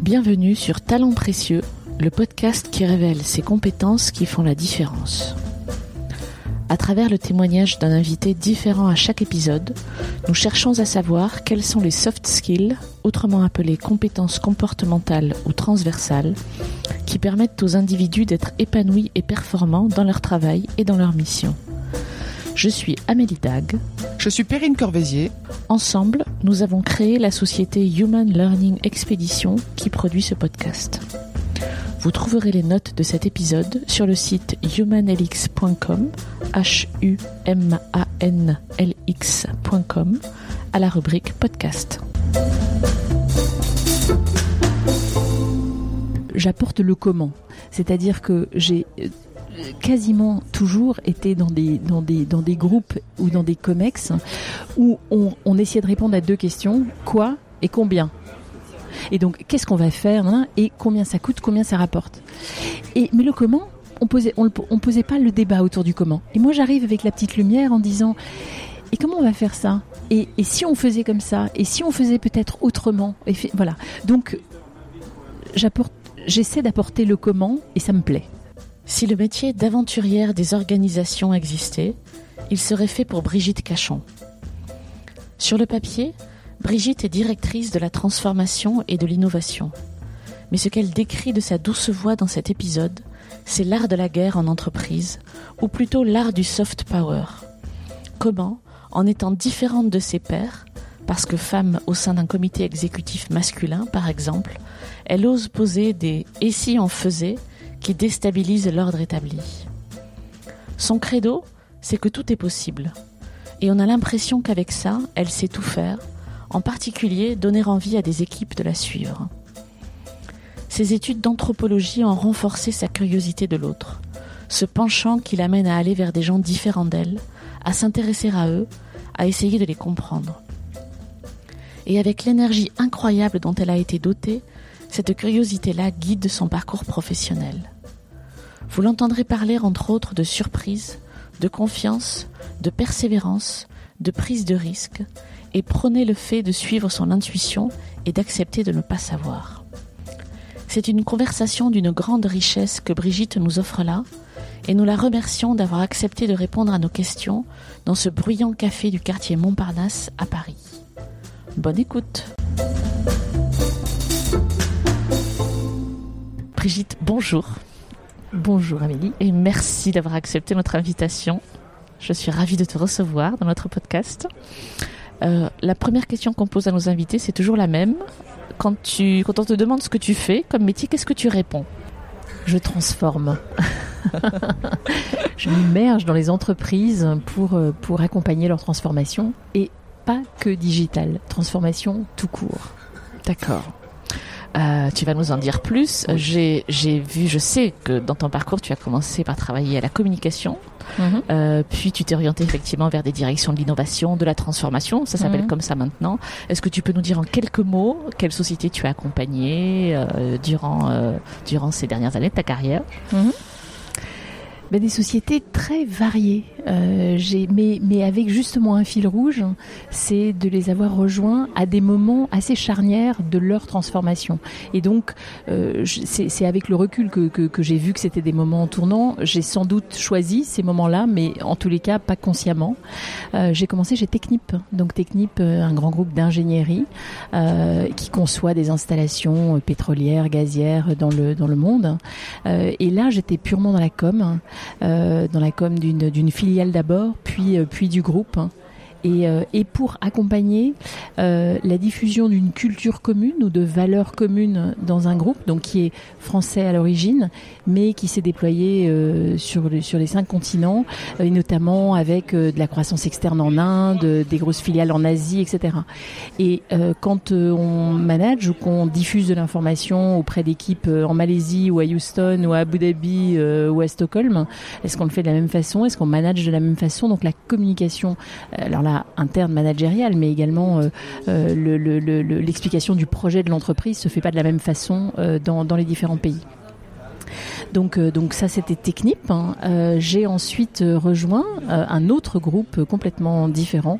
Bienvenue sur Talents Précieux, le podcast qui révèle ces compétences qui font la différence. À travers le témoignage d'un invité différent à chaque épisode, nous cherchons à savoir quels sont les soft skills, autrement appelés compétences comportementales ou transversales, qui permettent aux individus d'être épanouis et performants dans leur travail et dans leur mission. Je suis Amélie Dag. Je suis Perrine Corvézier. Ensemble, nous avons créé la société Human Learning Expedition qui produit ce podcast. Vous trouverez les notes de cet épisode sur le site humanlx.com, à la rubrique podcast. J'apporte le comment, c'est-à-dire que j'ai quasiment toujours été dans des groupes ou dans des comex où on, on essayait de répondre à deux questions, quoi et combien? Et donc, qu'est-ce qu'on va faire hein, et combien ça coûte, combien ça rapporte? Et mais le comment, on posait, on, posait pas le débat autour du comment. Et moi, j'arrive avec la petite lumière en disant, et comment on va faire ça? Et, si on faisait comme ça? Et si on faisait peut-être autrement? Et Voilà. Donc, j'essaie d'apporter le comment et ça me plaît. Si le métier d'aventurière des organisations existait, il serait fait pour Brigitte Cachon. Sur le papier, Brigitte est directrice de la transformation et de l'innovation. Mais ce qu'elle décrit de sa douce voix dans cet épisode, c'est l'art de la guerre en entreprise, ou plutôt l'art du soft power. Comment, en étant différente de ses pairs, parce que femme au sein d'un comité exécutif masculin par exemple, elle ose poser des et si on faisait qui déstabilisent l'ordre établi. Son credo, c'est que tout est possible. Et on a l'impression qu'avec ça, elle sait tout faire, en particulier donner envie à des équipes de la suivre. Ses études d'anthropologie ont renforcé sa curiosité de l'autre, ce penchant qui l'amène à aller vers des gens différents d'elle, à s'intéresser à eux, à essayer de les comprendre. Et avec l'énergie incroyable dont elle a été dotée, cette curiosité-là guide son parcours professionnel. Vous l'entendrez parler entre autres de surprise, de confiance, de persévérance, de prise de risque, et prôner le fait de suivre son intuition et d'accepter de ne pas savoir. C'est une conversation d'une grande richesse que Brigitte nous offre là, et nous la remercions d'avoir accepté de répondre à nos questions dans ce bruyant café du quartier Montparnasse à Paris. Bonne écoute Brigitte, bonjour. Bonjour Amélie. Et merci d'avoir accepté notre invitation. Je suis ravie de te recevoir dans notre podcast. Euh, la première question qu'on pose à nos invités, c'est toujours la même. Quand, tu, quand on te demande ce que tu fais comme métier, qu'est-ce que tu réponds? Je transforme. je m'immerge dans les entreprises pour, euh, pour accompagner leur transformation et pas que digital, transformation tout court. D'accord. Euh, tu vas nous en dire plus. J'ai, j'ai vu, je sais que dans ton parcours, tu as commencé par travailler à la communication, mm -hmm. euh, puis tu t'es orienté effectivement vers des directions de l'innovation, de la transformation. Ça s'appelle -hmm. comme ça maintenant. Est-ce que tu peux nous dire en quelques mots quelle société tu as accompagnée euh, durant euh, durant ces dernières années de ta carrière? -hmm. Ben, Des sociétés très variées. Euh, mais, avec justement un fil rouge, c'est de les avoir rejoints à des moments assez charnières de leur transformation. Et donc, euh, c'est avec le recul que, j'ai vu que c'était des moments tournants. J'ai sans doute choisi ces moments-là, mais en tous les cas, pas consciemment. Euh, j'ai commencé chez Technip. Donc Technip, un grand groupe d'ingénierie qui conçoit des installations pétrolières, gazières dans le, dans le monde. Et là, j'étais purement dans la com, dans la com d'une filiale d'abord, puis, euh, puis du groupe. Et, euh, pour accompagner euh, la diffusion d'une culture commune ou de valeurs communes dans un groupe, donc qui est français à l'origine, mais qui s'est déployé euh, sur, les, sur les cinq continents, et notamment avec de la croissance externe en Inde, des grosses filiales en Asie, etc. Et quand on manage ou qu'on diffuse de l'information auprès d'équipes en Malaisie ou à Houston ou à Abu Dhabi ou à Stockholm, est-ce qu'on le fait de la même façon? Est-ce qu'on manage de la même façon? Donc la communication, alors là, interne managériale, mais également euh, euh, l'explication le, le, du projet de l'entreprise se fait pas de la même façon euh, dans, dans les différents pays. Donc, donc ça, c'était Technip. Hein. J'ai ensuite rejoint un autre groupe complètement différent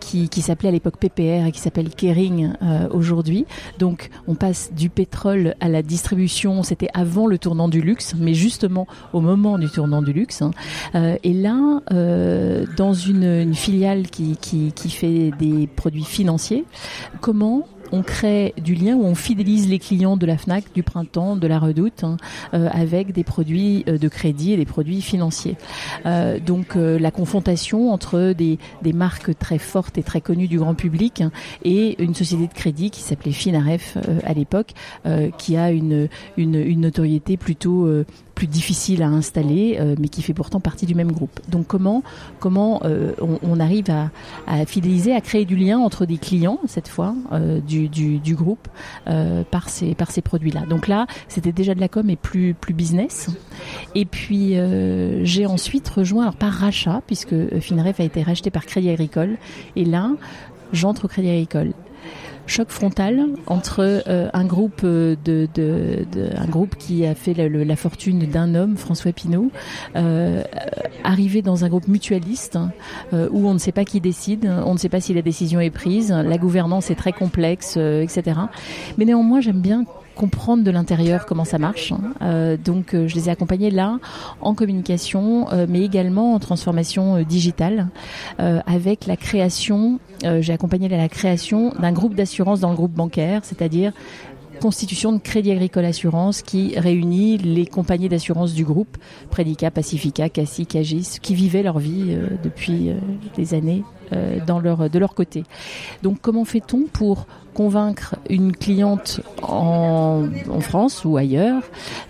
qui, qui s'appelait à l'époque PPR et qui s'appelle Kering aujourd'hui. Donc, on passe du pétrole à la distribution. C'était avant le tournant du luxe, mais justement au moment du tournant du luxe. Hein. et là, dans une, une filiale qui, qui, qui fait des produits financiers, comment on crée du lien où on fidélise les clients de la FNAC, du printemps, de la Redoute, hein, euh, avec des produits euh, de crédit et des produits financiers. Euh, donc la confrontation entre des, marques très fortes et très connues du grand public hein, et une société de crédit qui s'appelait Finaref à l'époque, qui a une, une, notoriété plutôt plus difficile à installer, mais qui fait pourtant partie du même groupe. Donc comment comment on, arrive à, fidéliser, à créer du lien entre des clients cette fois du du, groupe euh, par ces, produits-là. Donc là, c'était déjà de la com et plus, plus business. Et puis, euh, j'ai ensuite rejoint, par rachat, puisque Finref a été racheté par Crédit Agricole. Et là, j'entre au Crédit Agricole choc frontal entre euh, un groupe de, de, un groupe qui a fait la, fortune d'un homme, François Pinault, euh, arrivé dans un groupe mutualiste hein, euh, où on ne sait pas qui décide, on ne sait pas si la décision est prise, la gouvernance est très complexe, etc. Mais néanmoins, j'aime bien comprendre de l'intérieur comment ça marche. Hein. Euh, donc euh, je les ai accompagnés là en communication, euh, mais également en transformation digitale, avec la création. J'ai accompagné la création d'un groupe d'assurance dans le groupe bancaire, c'est-à-dire constitution de Crédit Agricole Assurance qui réunit les compagnies d'assurance du groupe, Predica, Pacifica, Cassis, Cagis, qui vivaient leur vie depuis des années leur, de leur côté. Donc comment fait-on pour convaincre une cliente en, France ou ailleurs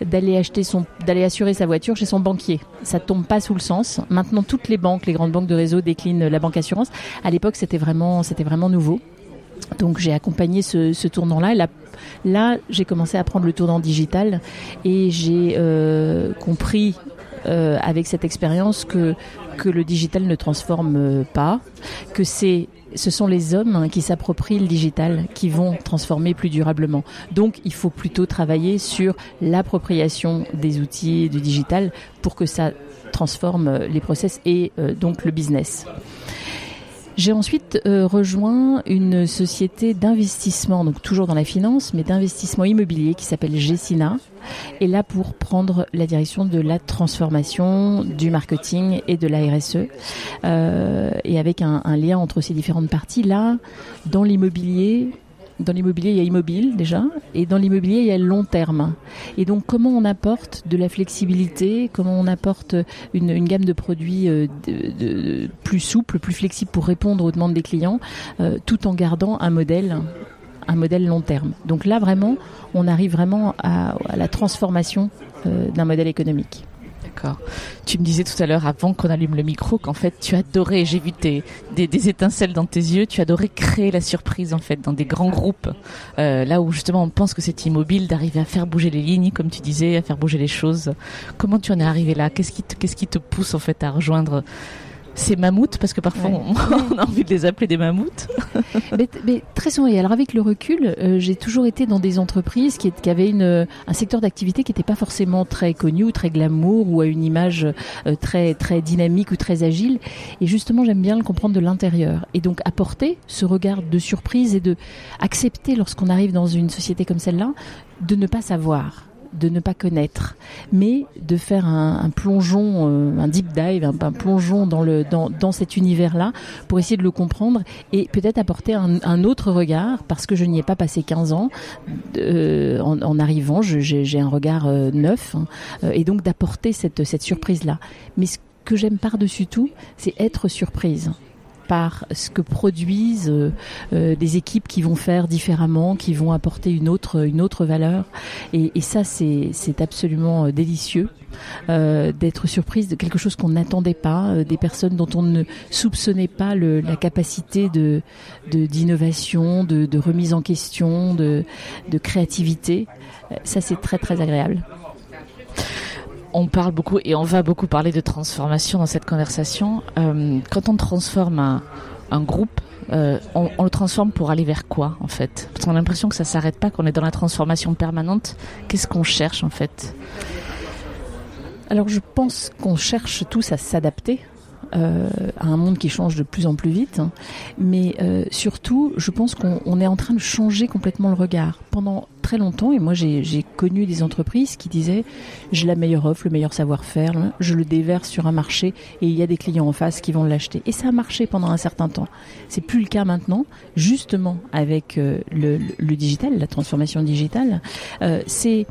d'aller son, d'aller assurer sa voiture chez son banquier? Ça tombe pas sous le sens. Maintenant, toutes les banques, les grandes banques de réseau déclinent la banque assurance. À l'époque, c'était vraiment, c'était vraiment nouveau. Donc j'ai accompagné ce, tournant-là. Là, là j'ai commencé à prendre le tournant digital et j'ai euh, compris euh, avec cette expérience que que le digital ne transforme pas, que c'est ce sont les hommes qui s'approprient le digital qui vont transformer plus durablement. Donc il faut plutôt travailler sur l'appropriation des outils du digital pour que ça transforme les process et euh, donc le business. J'ai ensuite euh, rejoint une société d'investissement, donc toujours dans la finance, mais d'investissement immobilier qui s'appelle Gessina, et là pour prendre la direction de la transformation, du marketing et de la RSE, euh, et avec un, un lien entre ces différentes parties. Là, dans l'immobilier, dans l'immobilier, il y a immobile déjà, et dans l'immobilier, il y a long terme. Et donc, comment on apporte de la flexibilité, comment on apporte une, gamme de produits euh, plus souple, plus flexible pour répondre aux demandes des clients, euh, tout en gardant un modèle long terme. Donc là, vraiment, on arrive vraiment à, à la transformation euh, d'un modèle économique. D'accord. Tu me disais tout à l'heure, avant qu'on allume le micro, qu'en fait, tu adorais, j'ai vu des, étincelles dans tes yeux, tu adorais créer la surprise, en fait, dans des grands groupes, euh, là où justement on pense que c'est immobile, d'arriver à faire bouger les lignes, comme tu disais, à faire bouger les choses. Comment tu en es arrivé là? Qu'est-ce qui, qu'est-ce qui te pousse, en fait, à rejoindre ces mammouths parce que parfois on, a envie de les appeler des mammouths. mais, très souvent, et alors avec le recul, euh, j'ai toujours été dans des entreprises qui, qui avaient une, un secteur d'activité qui n'était pas forcément très connu ou très glamour ou à une image euh, très très dynamique ou très agile. Et justement, j'aime bien le comprendre de l'intérieur et donc apporter ce regard de surprise et de accepter lorsqu'on arrive dans une société comme celle-là de ne pas savoir de ne pas connaître, mais de faire un, plongeon, euh, un deep dive, un, plongeon dans, le, dans, dans cet univers-là pour essayer de le comprendre et peut-être apporter un, autre regard parce que je n'y ai pas passé 15 ans euh, en, arrivant, j'ai un regard euh, neuf hein, et donc d'apporter cette, cette surprise-là. Mais ce que j'aime par-dessus tout, c'est être surprise par ce que produisent euh, euh, des équipes qui vont faire différemment, qui vont apporter une autre, une autre valeur. Et, ça, c'est absolument euh, délicieux. D'être surprise de quelque chose qu'on n'attendait pas, des personnes dont on ne soupçonnait pas la capacité de d'innovation, de, de, remise en question, de, de créativité. Ça, c'est très très agréable on parle beaucoup et on va beaucoup parler de transformation dans cette conversation. Euh, quand on transforme un, groupe, euh, on, le transforme pour aller vers quoi en fait? Parce qu'on a l'impression que ça s'arrête pas, qu'on est dans la transformation permanente. Qu'est-ce qu'on cherche en fait? Alors je pense qu'on cherche tous à s'adapter euh, à un monde qui change de plus en plus vite. Mais euh, surtout, je pense qu'on est en train de changer complètement le regard. Pendant très longtemps, et moi j'ai connu des entreprises qui disaient j'ai la meilleure offre, le meilleur savoir-faire, je le déverse sur un marché et il y a des clients en face qui vont l'acheter. Et ça a marché pendant un certain temps. C'est plus le cas maintenant, justement avec euh, le, le, digital, la transformation digitale. c'est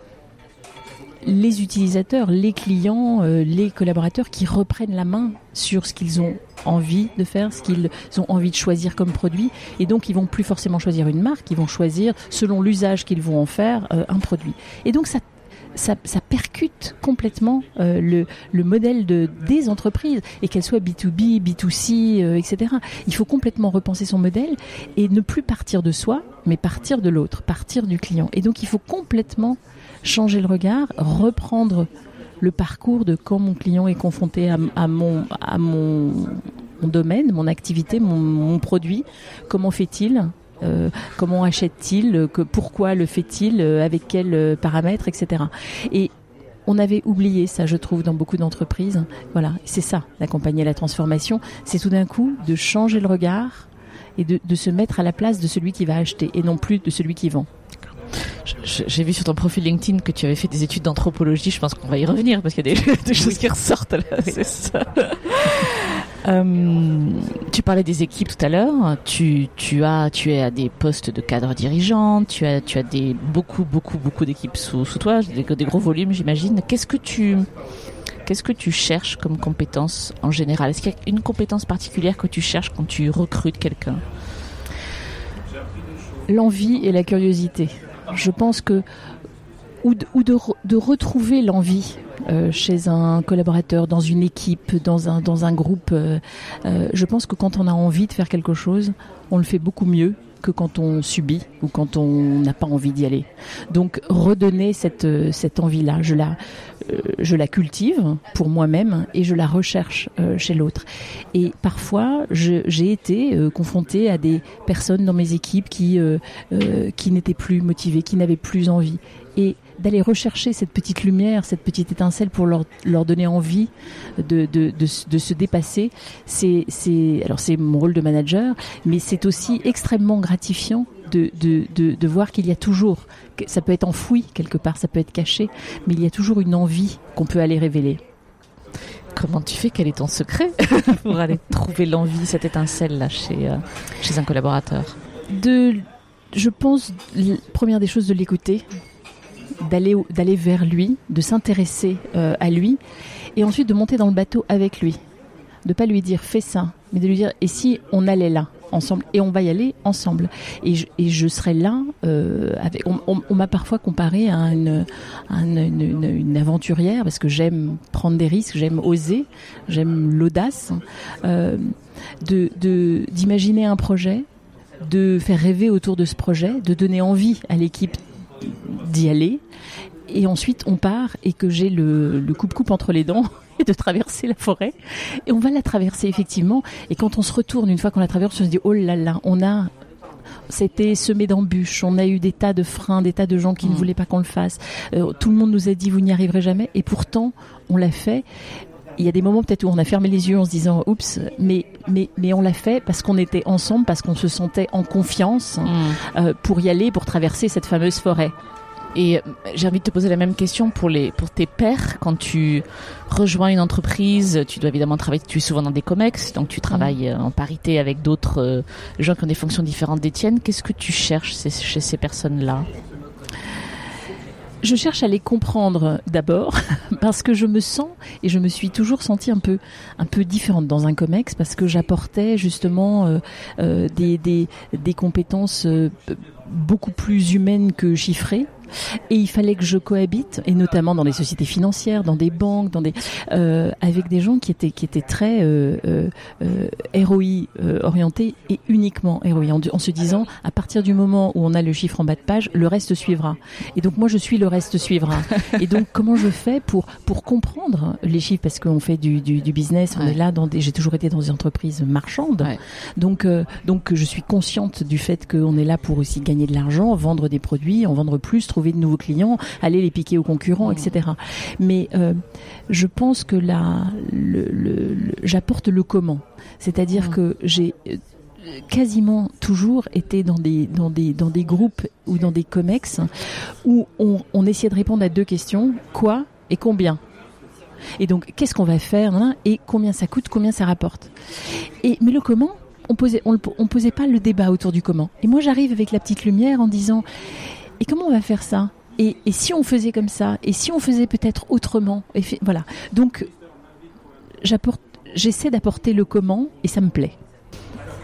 les utilisateurs, les clients, euh, les collaborateurs qui reprennent la main sur ce qu'ils ont envie de faire, ce qu'ils ont envie de choisir comme produit. Et donc, ils vont plus forcément choisir une marque, ils vont choisir, selon l'usage qu'ils vont en faire, euh, un produit. Et donc, ça ça, percute complètement euh, le, le, modèle de, des entreprises, et qu'elles soient B2B, B2C, etc. Il faut complètement repenser son modèle et ne plus partir de soi, mais partir de l'autre, partir du client. Et donc il faut complètement changer le regard, reprendre le parcours de quand mon client est confronté à, mon, domaine, mon activité, mon, produit, comment fait-il euh, comment achète-t-il que pourquoi le fait-il euh, avec quels euh, paramètres etc et on avait oublié ça, je trouve, dans beaucoup d'entreprises. Voilà, c'est ça, d'accompagner la transformation. C'est tout d'un coup de changer le regard et de, se mettre à la place de celui qui va acheter et non plus de celui qui vend. J'ai vu sur ton profil LinkedIn que tu avais fait des études d'anthropologie. Je pense qu'on va y revenir parce qu'il y a des, des choses qui ressortent là. C'est ça. Euh, tu parlais des équipes tout à l'heure. Tu, tu as, tu es à des postes de cadre dirigeant. Tu as, tu as des beaucoup, beaucoup, beaucoup d'équipes sous, sous toi, des, des gros volumes, j'imagine. Qu'est-ce que tu, qu'est-ce que tu cherches comme compétence en général? Est-ce qu'il y a une compétence particulière que tu cherches quand tu recrutes quelqu'un? L'envie et la curiosité. Je pense que ou de, ou de, retrouver l'envie euh, chez un collaborateur, dans une équipe, dans un, dans un groupe. Euh, euh, je pense que quand on a envie de faire quelque chose, on le fait beaucoup mieux que quand on subit ou quand on n'a pas envie d'y aller. Donc redonner cette, cette envie-là, je la, je la cultive pour moi-même et je la recherche chez l'autre. Et parfois, j'ai été confrontée à des personnes dans mes équipes qui, qui n'étaient plus motivées, qui n'avaient plus envie. Et d'aller rechercher cette petite lumière, cette petite étincelle pour leur, leur donner envie de, de, de, de se dépasser. C'est, c'est, alors c'est mon rôle de manager, mais c'est aussi extrêmement gratifiant de, de, de, de voir qu'il y a toujours, ça peut être enfoui quelque part, ça peut être caché, mais il y a toujours une envie qu'on peut aller révéler. Comment tu fais? Quel est ton secret pour aller trouver l'envie, cette étincelle là chez, euh, chez un collaborateur? De, je pense, première des choses, de l'écouter, d'aller d'aller vers lui, de s'intéresser euh, à lui, et ensuite de monter dans le bateau avec lui, de pas lui dire fais ça, mais de lui dire et si on allait là ensemble et on va y aller ensemble. Et je, et je serai là euh, on, m'a parfois comparé à une, aventurière parce que j'aime prendre des risques j'aime oser j'aime l'audace euh, de d'imaginer un projet de faire rêver autour de ce projet de donner envie à l'équipe d'y aller. Et ensuite, on part et que j'ai le, coupe-coupe entre les dents et de traverser la forêt. Et on va la traverser effectivement. Et quand on se retourne, une fois qu'on la traverse, on se dit, oh là là, on a c'était semé d'embûches. On a eu des tas de freins, des tas de gens qui ne mm. voulaient pas qu'on le fasse. Euh, tout le monde nous a dit vous n'y arriverez jamais. Et pourtant, on l'a fait. Il y a des moments peut-être où on a fermé les yeux en se disant oups, mais mais mais on l'a fait parce qu'on était ensemble, parce qu'on se sentait en confiance mm. euh, pour y aller, pour traverser cette fameuse forêt. Et euh, j'ai envie de te poser la même question pour les pour tes pairs quand tu rejoins une entreprise, tu dois évidemment travailler. Tu es souvent dans des comex, donc tu travailles mm. en parité avec d'autres euh, gens qui ont des fonctions différentes des tiennes. Qu'est-ce que tu cherches chez ces personnes-là? Je cherche à les comprendre d'abord parce que je me sens et je me suis toujours sentie un peu un peu différente dans un comex parce que j'apportais justement euh, euh, des, des, des compétences euh, beaucoup plus humaines que chiffrées et il fallait que je cohabite, et notamment dans les sociétés financières, dans des banques, dans des, euh, avec des gens qui étaient, qui étaient très euh, euh, euh ROI orientés et uniquement ROI, en, en, se disant à partir du moment où on a le chiffre en bas de page, le reste suivra. Et donc moi je suis le reste suivra. et donc comment je fais pour pour comprendre les chiffres? Parce qu'on fait du, du, du, business, on est là dans des, j'ai toujours été dans des entreprises marchandes, donc donc je suis consciente du fait qu'on est là pour aussi gagner de l'argent, vendre des produits, en vendre plus trouver de nouveaux clients, aller les piquer aux concurrents, etc. Mais euh, je pense que là, le, j'apporte le comment. C'est-à-dire que j'ai euh, quasiment toujours été dans des, dans des, dans des groupes ou dans des comex où on, on essayait de répondre à deux questions. Quoi et combien? Et donc, qu'est-ce qu'on va faire? Et combien ça coûte, combien ça rapporte? Et mais le comment, on posait, on, posait pas le débat autour du comment. Et moi, j'arrive avec la petite lumière en disant, et comment on va faire ça? Et, si on faisait comme ça? Et si on faisait peut-être autrement? Et Voilà. Donc, j'apporte, j'essaie d'apporter le comment et ça me plaît.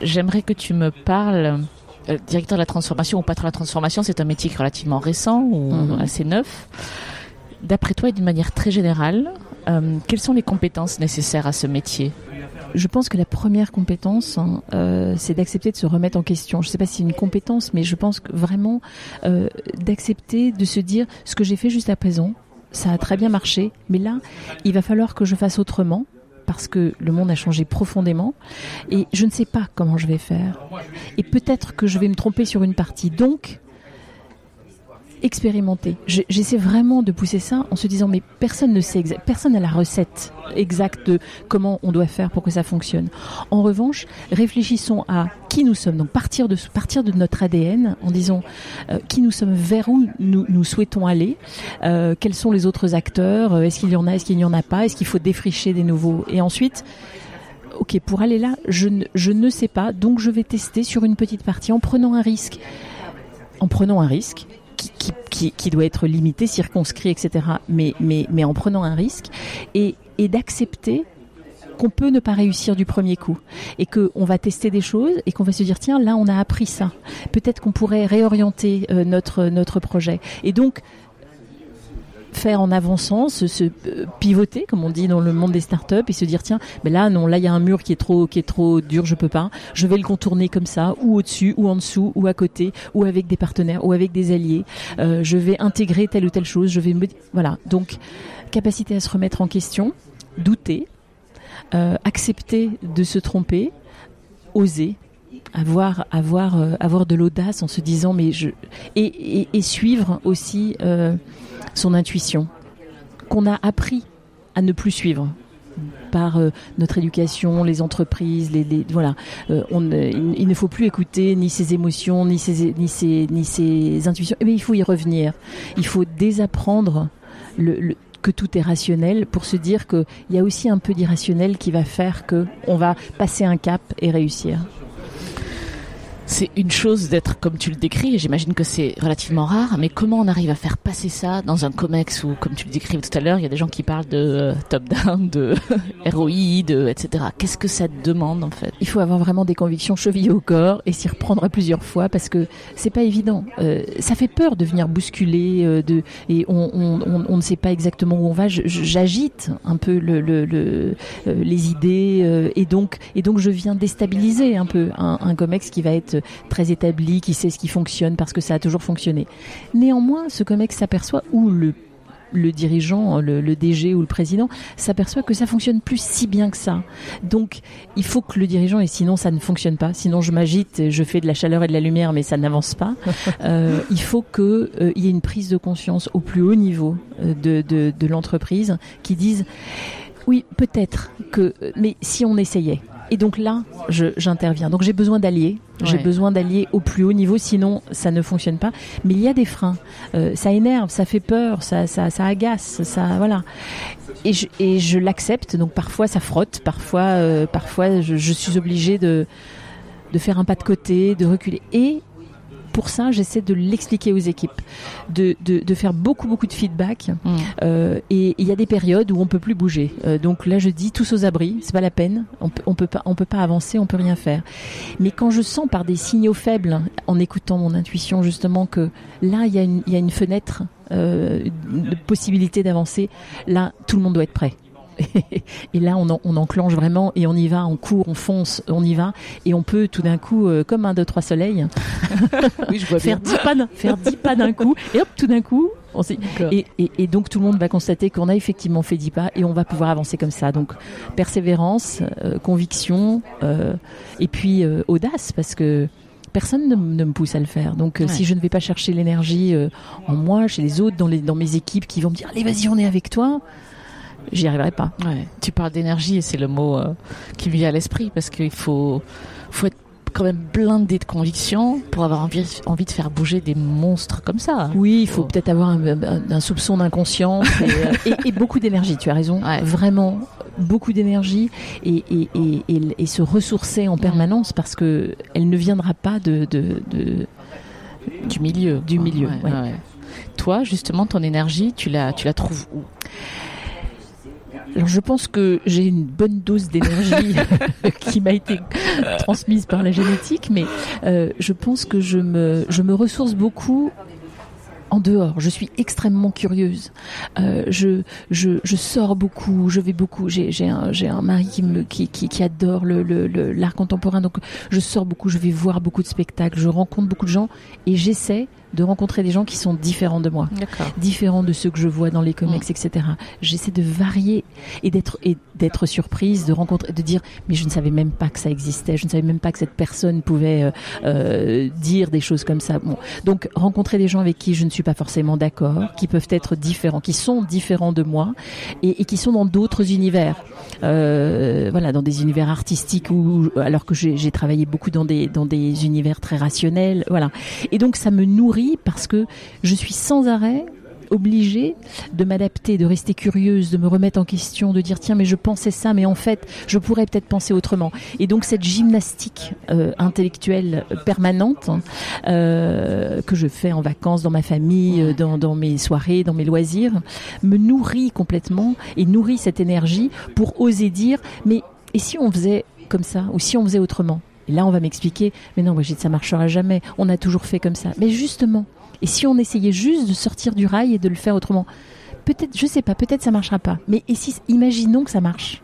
J'aimerais que tu me parles. Euh, directeur de la transformation ou patron de la transformation, c'est un métier relativement récent ou mhm. assez neuf. D'après toi et d'une manière très générale, euh, quelles sont les compétences nécessaires à ce métier? Je pense que la première compétence, hein, euh, c'est d'accepter de se remettre en question. Je ne sais pas si c'est une compétence, mais je pense vraiment euh, d'accepter de se dire ce que j'ai fait juste à présent, ça a très bien marché, mais là, il va falloir que je fasse autrement parce que le monde a changé profondément et je ne sais pas comment je vais faire. Et peut-être que je vais me tromper sur une partie. Donc, expérimenter. J'essaie vraiment de pousser ça en se disant mais personne ne sait personne n'a la recette exacte de comment on doit faire pour que ça fonctionne. En revanche, réfléchissons à qui nous sommes. Donc partir de partir de notre ADN en disant euh, qui nous sommes, vers où nous, nous souhaitons aller, euh, quels sont les autres acteurs, euh, est-ce qu'il y en a, est-ce qu'il n'y en a pas, est-ce qu'il faut défricher des nouveaux et ensuite ok, pour aller là, je ne, je ne sais pas, donc je vais tester sur une petite partie en prenant un risque. En prenant un risque, qui, doit être limité, circonscrit, etc. Mais, mais, mais en prenant un risque et, et d'accepter qu'on peut ne pas réussir du premier coup et qu'on va tester des choses et qu'on va se dire tiens là on a appris ça peut-être qu'on pourrait réorienter euh, notre notre projet et donc faire en avançant, se, euh, pivoter, comme on dit dans le monde des startups, et se dire tiens, mais là non, là il y a un mur qui est trop qui est trop dur, je peux pas. Je vais le contourner comme ça, ou au-dessus, ou en dessous, ou à côté, ou avec des partenaires, ou avec des alliés. Euh, je vais intégrer telle ou telle chose. Je vais me voilà. Donc capacité à se remettre en question, douter, euh, accepter de se tromper, oser avoir avoir avoir de l'audace en se disant mais je et, et, suivre aussi son intuition, qu'on a appris à ne plus suivre par euh, notre éducation, les entreprises, les, voilà. Euh, on, il, ne faut plus écouter ni ses émotions, ni ses, ni ses, ni ses intuitions. Mais eh il faut y revenir. Il faut désapprendre le, que tout est rationnel pour se dire qu'il y a aussi un peu d'irrationnel qui va faire que on va passer un cap et réussir c'est une chose d'être comme tu le décris, et j'imagine que c'est relativement rare, mais comment on arrive à faire passer ça dans un comex où, comme tu le décris tout à l'heure, il y a des gens qui parlent de euh, top-down, de ROI, de etc. Qu'est-ce que ça demande en fait? Il faut avoir vraiment des convictions chevillées au corps et s'y reprendre plusieurs fois parce que c'est pas évident. Euh, ça fait peur de venir bousculer, euh, de et on, on, on, ne sait pas exactement où on va. J'agite un peu le, le, le les idées et donc et donc je viens déstabiliser un peu un, un comex qui va être très établi, qui sait ce qui fonctionne parce que ça a toujours fonctionné. Néanmoins, ce COMEX s'aperçoit, ou le le dirigeant, le, DG ou le président s'aperçoit que ça fonctionne plus si bien que ça. Donc, il faut que le dirigeant, et sinon ça ne fonctionne pas, sinon je m'agite, je fais de la chaleur et de la lumière, mais ça n'avance pas. Euh, il faut qu'il euh, y ait une prise de conscience au plus haut niveau euh, de, de, de l'entreprise qui dise oui, peut-être que, mais si on essayait. Et donc là, j'interviens. Donc j'ai besoin d'alliés. J'ai besoin d'alliés au plus haut niveau, sinon ça ne fonctionne pas. Mais il y a des freins. Euh, ça énerve, ça fait peur, ça, ça, ça agace, ça voilà. Et je, et je l'accepte. Donc parfois ça frotte, parfois, euh, parfois je, je suis obligée de de faire un pas de côté, de reculer. Et pour ça, j'essaie de l'expliquer aux équipes, de, de, de, faire beaucoup beaucoup de feedback. Mm. Euh, et il y a des périodes où on peut plus bouger. Euh, donc là, je dis tous aux abris, c'est pas la peine. On, on peut pas, on peut pas avancer, on peut rien faire. Mais quand je sens par des signaux faibles, en écoutant mon intuition justement que là, il y a une, il y a une fenêtre euh, de possibilité d'avancer. Là, tout le monde doit être prêt. Et là, on, on, enclenche vraiment et on y va, on court, on fonce, on y va. Et on peut tout d'un coup, euh, comme un, deux, trois soleils, faire dix pas, faire dix pas d'un coup. Et hop, tout d'un coup, on et, et, et, donc tout le monde va constater qu'on a effectivement fait dix pas et on va pouvoir avancer comme ça. Donc persévérance, euh, conviction euh, et puis audace parce que personne ne, me pousse à le faire. Donc si je ne vais pas chercher l'énergie en moi, chez les autres, dans, les, dans mes équipes qui vont me dire allez vas-y on est avec toi, j'y arriverai pas. Tu parles d'énergie et c'est le mot qui me vient à l'esprit parce qu'il faut, faut être quand même blindé de conviction pour avoir envie, envie de faire bouger des monstres comme ça. Oui, il faut peut-être avoir un, soupçon d'inconscience et, beaucoup d'énergie, tu as raison. Vraiment, beaucoup d'énergie et, et, se ressourcer en permanence parce que elle ne viendra pas de, du milieu. Du milieu. Toi, justement, ton énergie, tu la, tu la trouves où? Alors je pense que j'ai une bonne dose d'énergie qui m'a été transmise par la génétique, mais euh, je pense que je me, je me ressource beaucoup en dehors. Je suis extrêmement curieuse. Euh, je, je, je, sors beaucoup, je vais beaucoup. J'ai un, un mari qui, me, qui, qui, qui adore l'art le, le, contemporain, donc je sors beaucoup, je vais voir beaucoup de spectacles, je rencontre beaucoup de gens et j'essaie de rencontrer des gens qui sont différents de moi, différents de ceux que je vois dans les comics, mm. etc. J'essaie de varier et d'être et d'être surprise, de rencontrer, de dire mais je ne savais même pas que ça existait, je ne savais même pas que cette personne pouvait euh, euh, dire des choses comme ça. Bon, donc rencontrer des gens avec qui je ne suis pas forcément d'accord, qui peuvent être différents, qui sont différents de moi et, et qui sont dans d'autres univers, euh, voilà, dans des univers artistiques ou alors que j'ai travaillé beaucoup dans des dans des univers très rationnels, voilà. Et donc ça me nourrit parce que je suis sans arrêt obligée de m'adapter, de rester curieuse, de me remettre en question, de dire tiens mais je pensais ça, mais en fait je pourrais peut-être penser autrement. Et donc cette gymnastique euh, intellectuelle permanente euh, que je fais en vacances, dans ma famille, euh, dans, mes soirées, dans mes loisirs, me nourrit complètement et nourrit cette énergie pour oser dire mais et si on faisait comme ça ou si on faisait autrement? Et là, on va m'expliquer, mais non, Brigitte, ça marchera jamais. On a toujours fait comme ça. Mais justement, et si on essayait juste de sortir du rail et de le faire autrement? Peut-être, je sais pas, peut-être ça marchera pas. Mais et si, imaginons que ça marche?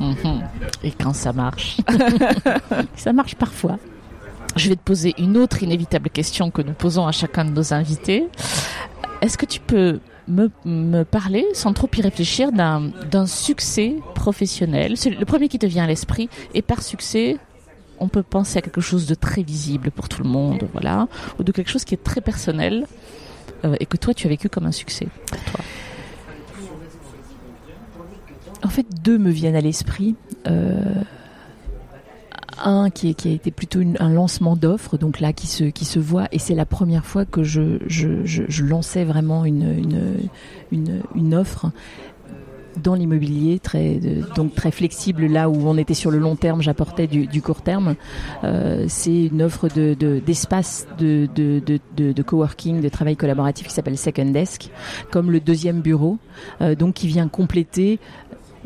Mhm. Et quand ça marche? Ça marche parfois. Je vais te poser une autre inévitable question que nous posons à chacun de nos invités. Est-ce que tu peux me, parler, sans trop y réfléchir, d'un succès professionnel. C'est le premier qui te vient à l'esprit. Et par succès, on peut penser à quelque chose de très visible pour tout le monde, voilà, ou de quelque chose qui est très personnel euh, et que toi tu as vécu comme un succès. En fait, deux me viennent à l'esprit. Euh, un qui, a été plutôt un lancement d'offres, donc là qui se, voit, et c'est la première fois que je, lançais vraiment une, offre dans l'immobilier, donc très flexible là où on était sur le long terme, j'apportais du, court terme. Euh, c'est une offre de d'espace de, de, de, de, de, coworking, de travail collaboratif qui s'appelle Second Desk, comme le deuxième bureau, euh, donc qui vient compléter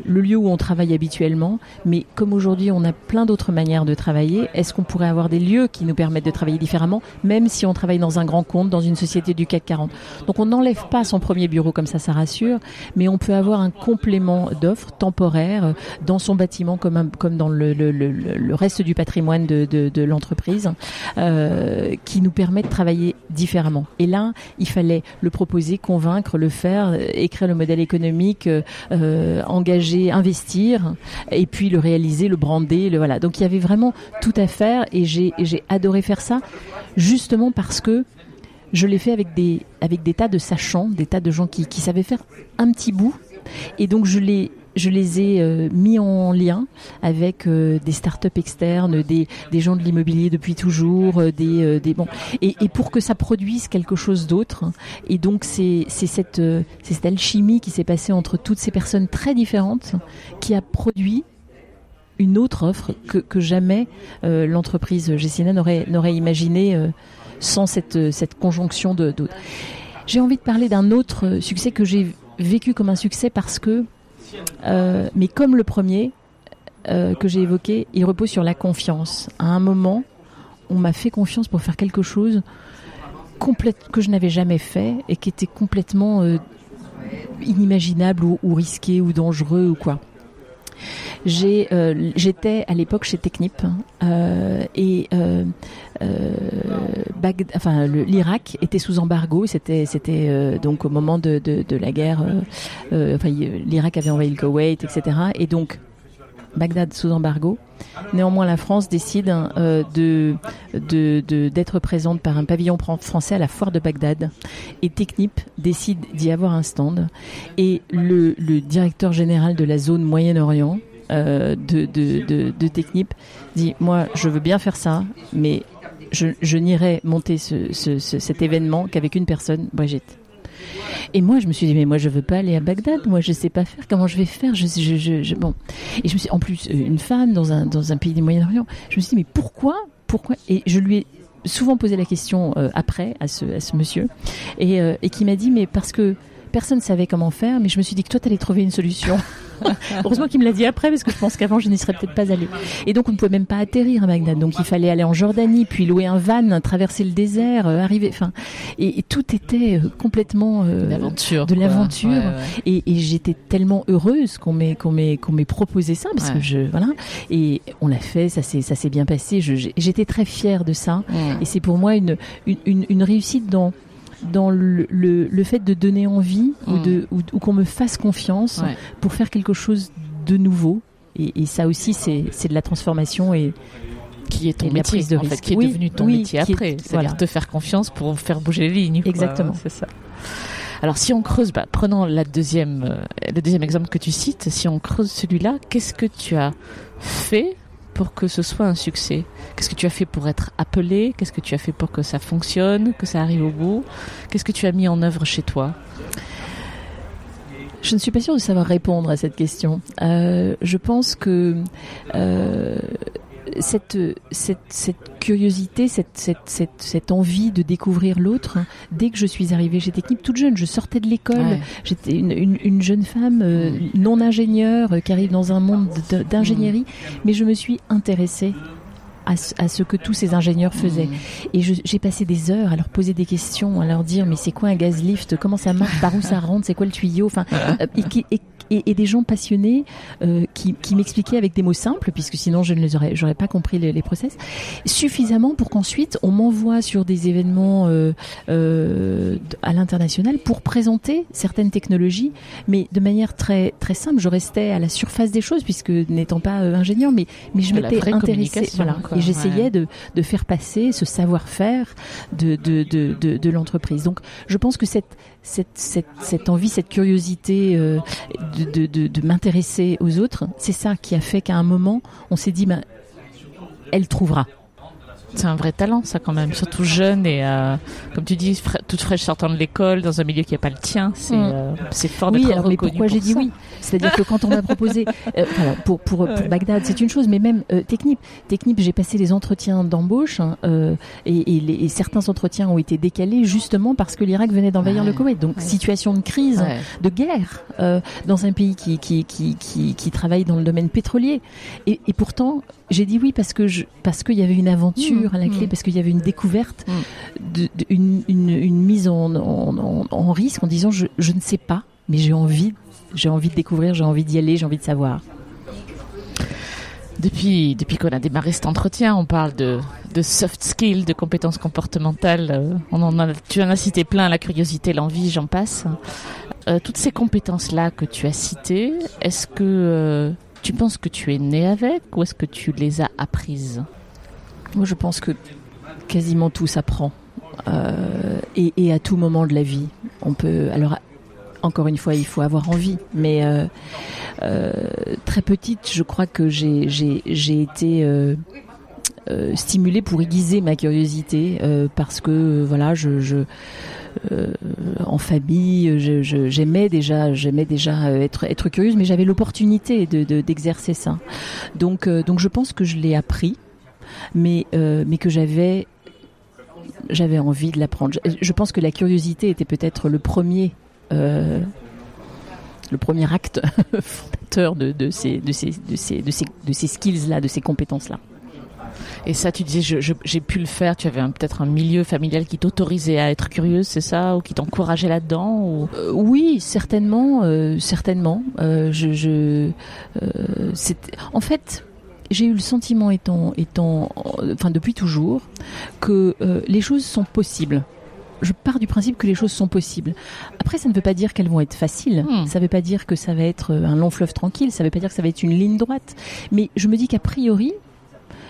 le lieu où on travaille habituellement, mais comme aujourd'hui on a plein d'autres manières de travailler, est-ce qu'on pourrait avoir des lieux qui nous permettent de travailler différemment, même si on travaille dans un grand compte, dans une société du CAC 40 Donc on n'enlève pas son premier bureau comme ça, ça rassure, mais on peut avoir un complément d'offres temporaire dans son bâtiment comme, dans le, reste du patrimoine de, l'entreprise, euh, qui nous permet de travailler différemment. Et là, il fallait le proposer, convaincre, le faire, écrire le modèle économique, euh, engager investir et puis le réaliser, le brander, le voilà. Donc il y avait vraiment tout à faire et j'ai j'ai adoré faire ça justement parce que je l'ai fait avec des avec des tas de sachants, des tas de gens qui, qui savaient faire un petit bout et donc je l'ai je les ai euh, mis en lien avec euh, des startups externes, des, des gens de l'immobilier depuis toujours, euh, des, des bon, et, et, pour que ça produise quelque chose d'autre. Et donc c'est cette c'est cette alchimie qui s'est passée entre toutes ces personnes très différentes qui a produit une autre offre que, que jamais l'entreprise Gessina n'aurait n'aurait imaginé sans cette cette conjonction de d'autres. J'ai envie de parler d'un autre succès que j'ai vécu comme un succès parce que euh, mais comme le premier euh, que j'ai évoqué, il repose sur la confiance. À un moment, on m'a fait confiance pour faire quelque chose que je n'avais jamais fait et qui était complètement euh, inimaginable ou, risqué ou dangereux ou quoi. J'étais à l'époque chez Technip et enfin l'Irak était sous embargo. C'était c'était euh, donc au moment de, la guerre. Euh, euh, enfin l'Irak avait envahi le Koweït, etc. Et donc Bagdad sous embargo. Néanmoins, la France décide euh, de, de, d'être présente par un pavillon français à la foire de Bagdad. Et Technip décide d'y avoir un stand. Et le, directeur général de la zone Moyen-Orient, euh, de, de, Technip dit moi je veux bien faire ça mais je, je n'irai monter ce, ce, cet événement qu'avec une personne Brigitte et moi, je me suis dit, mais moi, je veux pas aller à Bagdad. Moi, je sais pas faire. Comment je vais faire? Je, bon. Et je me suis, en plus, euh, une femme dans un dans un pays du Moyen-Orient. Je me suis dit, mais pourquoi, pourquoi? Et je lui ai souvent posé la question euh, après à ce à ce monsieur, et, euh, et qui m'a dit, mais parce que personne ne savait comment faire, mais je me suis dit que toi, tu allais trouver une solution. Heureusement qu'il me l'a dit après, parce que je pense qu'avant, je n'y serais peut-être pas allée. Et donc, on ne pouvait même pas atterrir à Bagdad. Donc, il fallait aller en Jordanie, puis louer un van, traverser le désert, euh, arriver. Enfin, et, tout était euh, complètement euh, l'aventure, de l'aventure. Et, j'étais tellement heureuse qu'on m'ait qu'on m'ait qu'on m'ait proposé ça, parce que je voilà. Et on l'a fait, ça s'est ça s'est bien passé. J'étais très fière de ça. Et c'est pour moi une, une, une réussite dans dans le, le, fait de donner envie ou, mm. de, ou, qu'on me fasse confiance pour faire quelque chose de nouveau. Et, ça aussi, c'est de la transformation et qui est ton métier, de risque. qui est devenu ton métier après. C'est-à-dire te faire confiance pour faire bouger les lignes. Exactement. C'est ça. Alors si on creuse, bah, prenons la deuxième, euh, le deuxième exemple que tu cites, si on creuse celui-là, qu'est-ce que tu as fait pour que ce soit un succès. Qu'est-ce que tu as fait pour être appelé? Qu'est-ce que tu as fait pour que ça fonctionne, que ça arrive au bout? Qu'est-ce que tu as mis en œuvre chez toi? Je ne suis pas sûre de savoir répondre à cette question. Euh, je pense que euh, cette, cette, cette curiosité, cette, cette, cette, cette envie de découvrir l'autre, dès que je suis arrivée chez Technip, toute jeune, je sortais de l'école, j'étais une, une, une, jeune femme euh, non ingénieure euh, qui arrive dans un monde d'ingénierie, mais je me suis intéressée à, ce que tous ces ingénieurs faisaient. Et j'ai passé des heures à leur poser des questions, à leur dire mais c'est quoi un gaz lift, comment ça marche, par où ça rentre, c'est quoi le tuyau, enfin, euh, et, et, des gens passionnés euh, qui, qui m'expliquaient avec des mots simples, puisque sinon je ne les aurais, j'aurais pas compris les, les, process, suffisamment pour qu'ensuite on m'envoie sur des événements euh, euh, à l'international pour présenter certaines technologies, mais de manière très très simple. Je restais à la surface des choses puisque n'étant pas euh, ingénieur, mais mais je m'étais intéressée, voilà, et j'essayais de, de faire passer ce savoir-faire de de, de, de, l'entreprise. Donc je pense que cette cette, cette, cette envie, cette curiosité euh, de, de, de, m'intéresser aux autres, c'est ça qui a fait qu'à un moment, on s'est dit, ben, elle trouvera. C'est un vrai talent, ça quand même, surtout jeune et euh, comme tu dis, toute fraîche sortant de l'école dans un milieu qui n'est pas le tien, c'est mm. euh, fort oui, alors, mais pourquoi j'ai dit oui? C'est-à-dire que quand on m'a proposé, euh, pour, pour, pour, Bagdad, c'est une chose, mais même euh, Technip, Technip, j'ai passé les entretiens d'embauche hein, euh, et, et, les, et, certains entretiens ont été décalés justement parce que l'Irak venait d'envahir le Koweït. Donc situation de crise, de guerre dans un pays qui qui, qui, qui, qui travaille dans le domaine pétrolier. Et, et pourtant, j'ai dit oui parce que je, parce qu'il y avait une aventure à la clé, mm. parce qu'il y avait une découverte, mm. de, une, une, une, mise en, en, en, risque en disant je, je ne sais pas, mais j'ai envie, j'ai envie de découvrir, j'ai envie d'y aller, j'ai envie de savoir. Depuis, depuis qu'on a démarré cet entretien, on parle de, de soft skills, de compétences comportementales. Euh, on en a, tu en as cité plein, la curiosité, l'envie, j'en passe. Euh, toutes ces compétences-là que tu as citées, est-ce que euh, tu penses que tu es né avec ou est-ce que tu les as apprises? Moi, je pense que quasiment tout s'apprend. Euh, et, et, à tout moment de la vie. On peut. Alors, encore une fois, il faut avoir envie. Mais euh, euh, très petite, je crois que j'ai été euh, stimulée pour aiguiser ma curiosité parce que voilà, en famille, j'aimais déjà, j'aimais déjà être curieuse, mais j'avais l'opportunité de d'exercer ça. Donc je pense que je l'ai appris, mais que j'avais envie de l'apprendre. Je pense que la curiosité était peut-être le premier le premier acte fondateur de, de, ces, de, ces, de, ces, de, ces, de ces skills-là, de ces compétences-là. Et ça, tu disais, j'ai pu le faire. Tu avais peut-être un milieu familial qui t'autorisait à être curieuse, c'est ça, ou qui t'encourageait là-dedans ou... Euh, oui, certainement, euh, certainement. Euh, je, je en fait. J'ai eu le sentiment, étant, étant, enfin depuis toujours, que les choses sont possibles je pars du principe que les choses sont possibles. Après, ça ne veut pas dire qu'elles vont être faciles. Hmm. Ça ne veut pas dire que ça va être euh, un long fleuve tranquille. Ça ne veut pas dire que ça va être une ligne droite. Mais je me dis qu'a priori,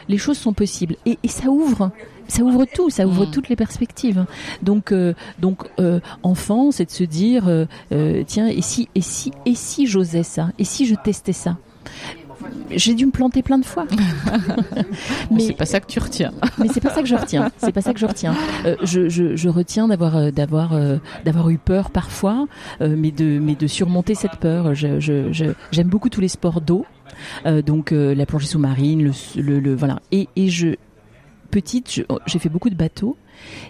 les choses sont possibles. Et, et ça ouvre. Ça ouvre tout, ça ouvre Mm. toutes les perspectives. Donc, euh, donc, euh, enfant, c'est de se dire, euh, tiens, et si, et si, et si j'osais ça, et si je testais ça? J'ai dû me planter plein de fois. Mais c'est pas ça que tu retiens. mais c'est pas ça que je retiens. C'est pas ça que je retiens. Euh, je, je, je retiens d'avoir euh, d'avoir euh, d'avoir eu peur parfois, mais de mais de surmonter cette peur. Je je- je- j'aime beaucoup tous les sports d'eau, donc la plongée sous-marine, le, le, le- voilà. Et et je petite, je- j'ai fait beaucoup de bateaux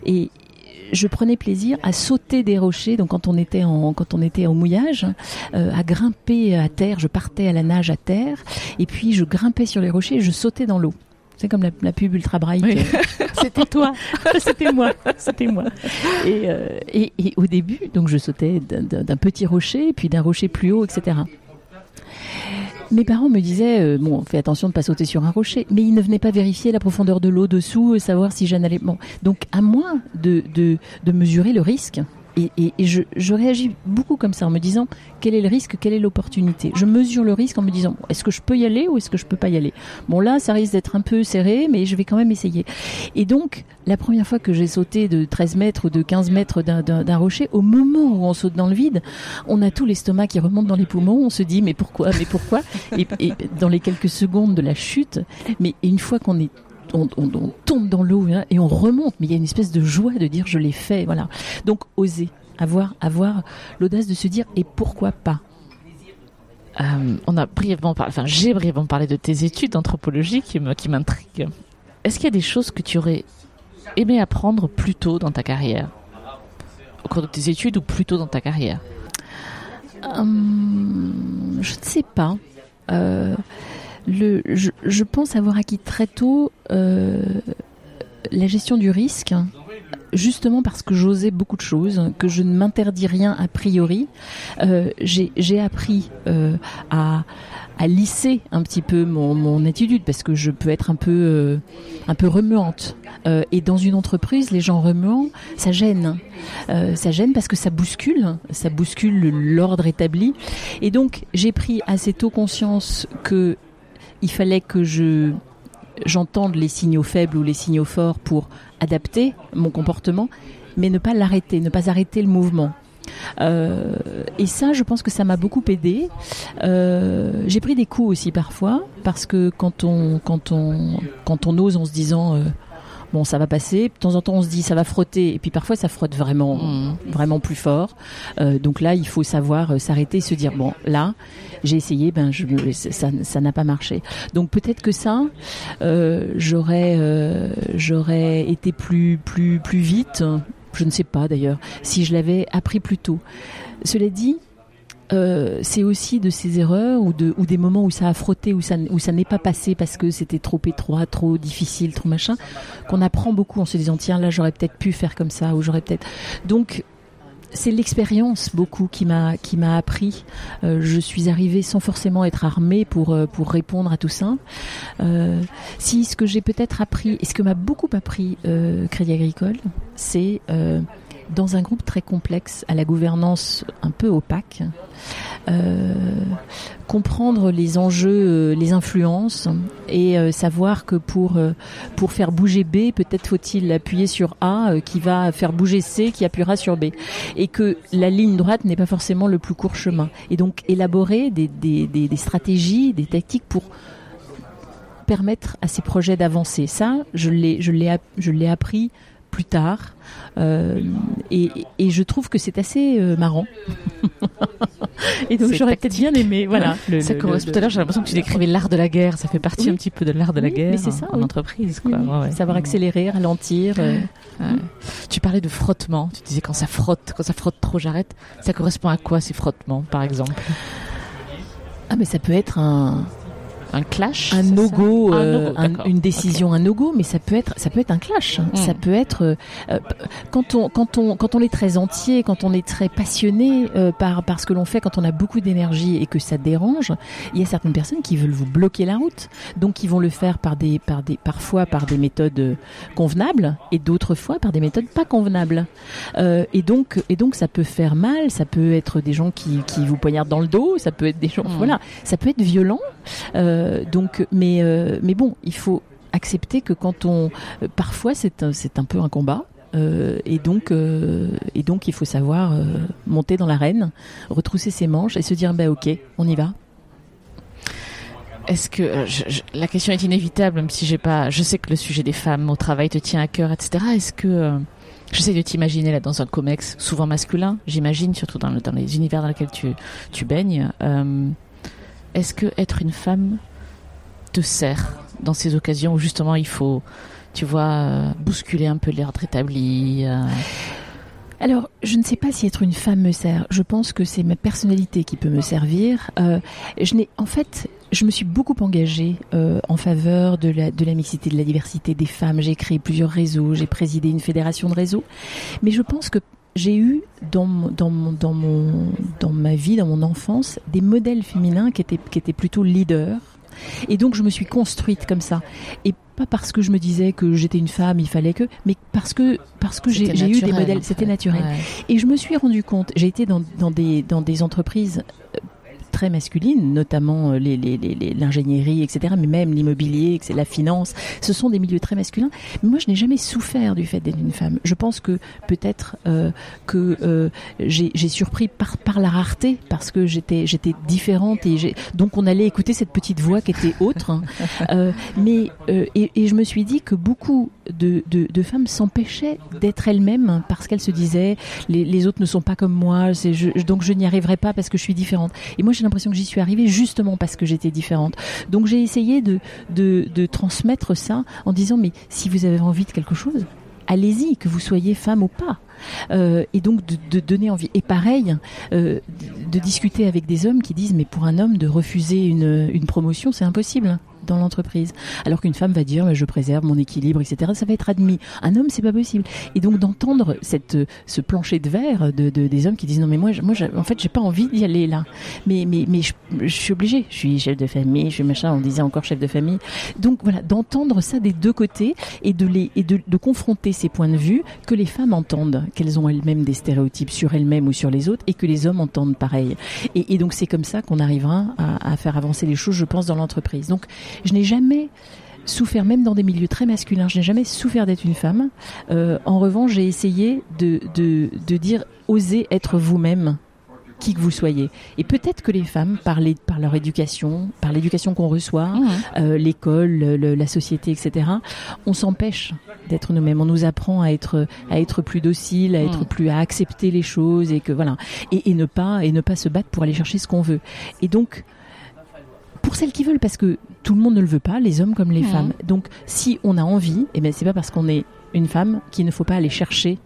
et je prenais plaisir à sauter des rochers. Donc quand on était en quand on était en mouillage, euh, à grimper à terre. Je partais à la nage à terre et puis je grimpais sur les rochers et je sautais dans l'eau. C'est comme la, la pub ultra bright. Oui. C'était toi, c'était moi, c'était moi. Et, euh, et, et au début, donc je sautais d'un petit rocher, puis d'un rocher plus haut, etc. Mes parents me disaient, euh, bon, fais attention de pas sauter sur un rocher, mais ils ne venaient pas vérifier la profondeur de l'eau dessous, euh, savoir si j'en allais. Bon, donc à moins de, de, de mesurer le risque. Et, je, réagis beaucoup comme ça en me disant quel est le risque, quelle est l'opportunité? Je mesure le risque en me disant est-ce que je peux y aller ou est-ce que je peux pas y aller? Bon là, ça risque d'être un peu serré, mais je vais quand même essayer. Et donc, la première fois que j'ai sauté de 13 mètres ou de 15 mètres d'un rocher, au moment où on saute dans le vide, on a tout l'estomac qui remonte dans les poumons, on se dit mais pourquoi, mais pourquoi? Et, et dans les quelques secondes de la chute, mais une fois qu'on est on, on- tombe dans l'eau hein, et on remonte, mais il y a une espèce de joie de dire je l'ai fait, voilà. Donc oser, avoir, avoir l'audace de se dire et pourquoi pas? Euh, on a brièvement parlé, j'ai brièvement parlé de tes études d'anthropologie qui m'intriguent. Est-ce qu'il y a des choses que tu aurais aimé apprendre plus tôt dans ta carrière? Au cours de tes études ou plus tôt dans ta carrière? Hum, je ne sais pas. Euh, je, pense avoir acquis très tôt euh, la gestion du risque, justement parce que j'osais beaucoup de choses, que je ne m'interdis rien a priori. Euh, J'ai appris euh, à, lisser un petit peu mon, attitude parce que je peux être un peu, un peu remuante. Et dans une entreprise, les gens remuants, ça gêne. Ça gêne parce que ça bouscule, ça bouscule l'ordre établi. Et donc, j'ai pris assez tôt conscience que il fallait que je j'entende les signaux faibles ou les signaux forts pour adapter mon comportement, mais ne pas l'arrêter, ne pas arrêter le mouvement. Euh, et ça, je pense que ça m'a beaucoup aidé. Euh, j'ai pris des coups aussi parfois parce que quand on quand on quand on ose en se disant euh, bon ça va passer, de temps en temps on se dit ça va frotter et puis parfois ça frotte vraiment Hmm. vraiment plus fort. Euh, donc là, il faut savoir euh, s'arrêter, et se dire bon, là, j'ai essayé, ben je ça ça n'a pas marché. Donc peut-être que ça, euh, j'aurais euh, j'aurais été plus plus plus vite. Je ne sais pas d'ailleurs si je l'avais appris plus tôt. Cela dit. Euh, c'est aussi de ces erreurs ou, de, ou des moments où ça a frotté, où ça, n'est pas passé parce que c'était trop étroit, trop difficile, trop machin, qu'on apprend beaucoup en se disant tiens là j'aurais peut-être pu faire comme ça ou j'aurais peut-être. Donc c'est l'expérience beaucoup qui m'a appris. Euh, je suis arrivée sans forcément être armée pour euh, répondre à tout ça. Si ce que j'ai peut-être appris et ce que m'a beaucoup appris Crédit Agricole, c'est dans un groupe très complexe, à la gouvernance un peu opaque, euh, comprendre les enjeux, euh, les influences et euh, savoir que pour pour faire bouger B, peut-être faut-il appuyer sur A qui va faire bouger C qui appuiera sur B et que la ligne droite n'est pas forcément le plus court chemin et donc élaborer des, des, des, stratégies, des tactiques pour permettre à ces projets d'avancer. Ça, je l'ai appris plus tard euh, et, et je trouve que c'est assez euh, marrant. et donc j'aurais peut-être bien aimé voilà. le- Ça le- correspond tout à l'heure, j'ai l'impression que tu décrivais l'art de la guerre. Ça fait partie Oui. un petit peu de l'art de la Oui, guerre mais c'est ça, en oui. entreprise. Quoi. Ouais. Savoir accélérer, ralentir. euh. Tu parlais de frottement. Tu disais quand ça frotte, quand ça frotte trop, j'arrête. Ça correspond à quoi ces frottements, par exemple? Ah mais ça peut être un, un clash, un no-go, Un euh, un- une décision, un no-go, mais ça peut être, ça peut être un clash. hein. Mm. Ça peut être euh, euh, quand on, quand on, quand on est très entier, quand on est très passionné euh, par, par ce que l'on fait, quand on a beaucoup d'énergie et que ça dérange, il y a certaines personnes qui veulent vous bloquer la route, donc qui vont le faire par des, par des, parfois par des méthodes convenables et d'autres fois par des méthodes pas convenables. Et donc, et donc ça peut faire mal, ça peut être des gens qui, qui vous poignardent dans le dos, ça peut être des gens, Mm. voilà, ça peut être violent. Euh, donc, mais, euh, mais bon, il faut accepter que quand on, euh, parfois c'est un, peu un combat. euh, et donc, euh, et donc, il faut savoir euh, monter dans l'arène, retrousser ses manches et se dire, bah ok, on y va. Est-ce que euh, la question est inévitable, même si j'ai pas, je sais que le sujet des femmes au travail te tient à cœur, etc. Est-ce que euh, j'essaie de t'imaginer là dans un comex souvent masculin, j'imagine, surtout dans, le- dans les univers dans lesquels tu tu baignes. euh, Est-ce que être une femme te sert dans ces occasions où justement il faut, tu vois, euh, bousculer un peu l'ordre établi euh, Alors, je ne sais pas si être une femme me sert. Je pense que c'est ma personnalité qui peut me servir. Euh, je n'ai, en fait, je me suis beaucoup engagée en faveur de la, de la mixité, de la diversité des femmes. J'ai créé plusieurs réseaux, j'ai présidé une fédération de réseaux. Mais je pense que j'ai eu dans, dans, dans, mon, dans ma vie, dans mon enfance, des modèles féminins qui étaient, qui étaient plutôt leaders. Et donc je me suis construite comme ça. Et pas parce que je me disais que j'étais une femme, il fallait que, mais parce que parce que j'ai eu des modèles, en c'était naturel. Ouais. Et je me suis rendu compte, j'ai été dans, dans, des, dans des entreprises euh, très masculines, notamment euh, l'ingénierie, etc., mais même l'immobilier, la finance, ce sont des milieux très masculins. Moi, je n'ai jamais souffert du fait d'être une femme. Je pense que peut-être euh, que euh, j'ai surpris par, la rareté, parce que j'étais différente et donc on allait écouter cette petite voix qui était autre. hein. Mais et je me suis dit que beaucoup de, de, femmes s'empêchaient d'être elles-mêmes parce qu'elles se disaient les, les autres ne sont pas comme moi, donc je n'y arriverai pas parce que je suis différente. Et moi j'ai l'impression que j'y suis arrivée justement parce que j'étais différente. Donc j'ai essayé de, de, de transmettre ça en disant mais si vous avez envie de quelque chose, allez-y, que vous soyez femme ou pas. Euh, et donc de, de donner envie. Et pareil, euh, de, de discuter avec des hommes qui disent mais pour un homme de refuser une, une promotion, c'est impossible dans l'entreprise. Alors qu'une femme va dire je préserve mon équilibre, etc. Ça va être admis. Un homme, c'est pas possible. Et donc d'entendre cette ce plancher de verre de, de- des hommes qui disent non mais moi, moi, en fait, j'ai pas envie d'y aller là. Mais mais mais je, suis obligée. Je suis chef de famille, je suis machin. On disait encore chef de famille. Donc voilà, d'entendre ça des deux côtés et de les et de, de confronter ces points de vue que les femmes entendent qu'elles ont elles-mêmes des stéréotypes sur elles-mêmes ou sur les autres et que les hommes entendent pareil. Et, et donc c'est comme ça qu'on arrivera à, à faire avancer les choses, je pense, dans l'entreprise. Donc je n'ai jamais souffert, même dans des milieux très masculins, je n'ai jamais souffert d'être une femme. Euh, en revanche, j'ai essayé de, de, de dire, osez être vous-même qui que vous soyez. Et peut-être que les femmes, par, les- par leur éducation, par l'éducation qu'on reçoit, Mmh. euh, l'école, le- le- la société, etc. On s'empêche d'être nous-mêmes. On nous apprend à être à être plus docile, à être plus à accepter les choses et que voilà et, et ne pas et ne pas se battre pour aller chercher ce qu'on veut. Et donc pour celles qui veulent, parce que tout le monde ne le veut pas, les hommes comme les femmes. Donc si on a envie, eh ben c'est pas parce qu'on est une femme qu'il ne faut pas aller chercher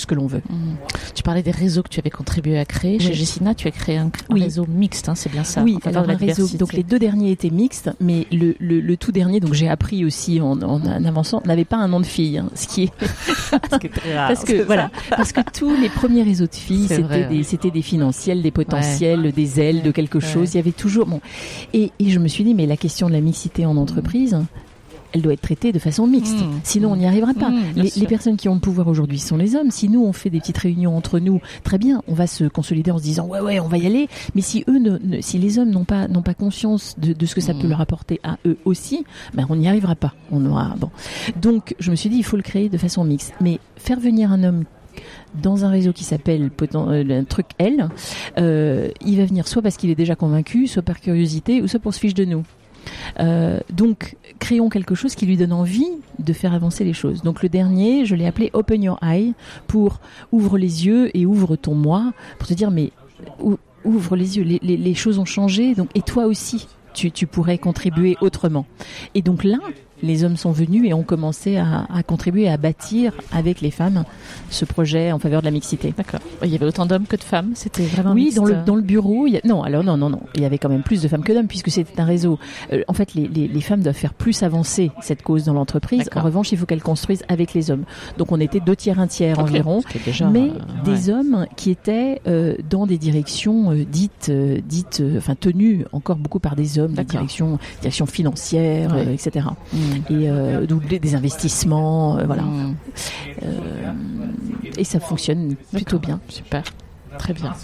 ce, que l'on veut. Mhm. Tu parlais des réseaux que tu avais contribué à créer. Chez. Jessina, tu as créé un, Oui. réseau mixte, hein, c'est bien ça. oui, en alors de la un réseau. diversité. Donc les deux derniers étaient mixtes, mais le, le, le tout dernier, donc j'ai appris aussi en, en, en avançant, n'avait pas un nom de fille, hein, ce qui est Parce que, très rare, parce que c'est voilà, parce que tous les premiers réseaux de filles, c'était des, ouais. des financiels, des potentiels, des ailes de quelque Ouais. chose. Il y avait toujours bon. Et, et je me suis dit, mais la question de la mixité en entreprise. Elle doit être traitée de façon mixte. Mm. Sinon, on n'y arrivera pas. Mm, bien les, personnes qui ont le pouvoir aujourd'hui sont les hommes. Si nous, on fait des petites réunions entre nous, très bien, on va se consolider en se disant, ouais, ouais, on va y aller. Mais si eux, ne, ne- si les hommes n'ont pas, n'ont pas conscience de, de ce que ça Mm. peut leur apporter à eux aussi, ben, on n'y arrivera pas. On aura, bon. Donc, je me suis dit, il faut le créer de façon mixte. Mais faire venir un homme dans un réseau qui s'appelle euh, un truc L, euh, il va venir soit parce qu'il est déjà convaincu, soit par curiosité, ou soit pour se fiche de nous. Euh, donc, créons quelque chose qui lui donne envie de faire avancer les choses. Donc, le dernier, je l'ai appelé Open Your Eye pour ouvre les yeux et ouvre ton moi pour te dire mais ou- ouvre les yeux, les choses ont changé, donc et toi aussi. Tu, tu pourrais contribuer autrement. Et donc là, les hommes sont venus et ont commencé à, à contribuer à bâtir avec les femmes ce projet en faveur de la mixité. D'accord. Il y avait autant d'hommes que de femmes? C'était vraiment. Oui, mixte? dans le, dans le bureau. il y a- non, alors non, non, non. Il y avait quand même plus de femmes que d'hommes puisque c'était un réseau. Euh, en fait, les, les, les femmes doivent faire plus avancer cette cause dans l'entreprise. En revanche, il faut qu'elles construisent avec les hommes. Donc, on était deux tiers, un tiers environ. Déjà, mais euh, des ouais. hommes qui étaient euh, dans des directions dites, dites, enfin tenues encore beaucoup par des hommes, des directions, directions financières, Ouais. etc. Et euh, donc des, investissements, euh, voilà. Mm. Euh, et ça fonctionne plutôt bien. Super. Très bien.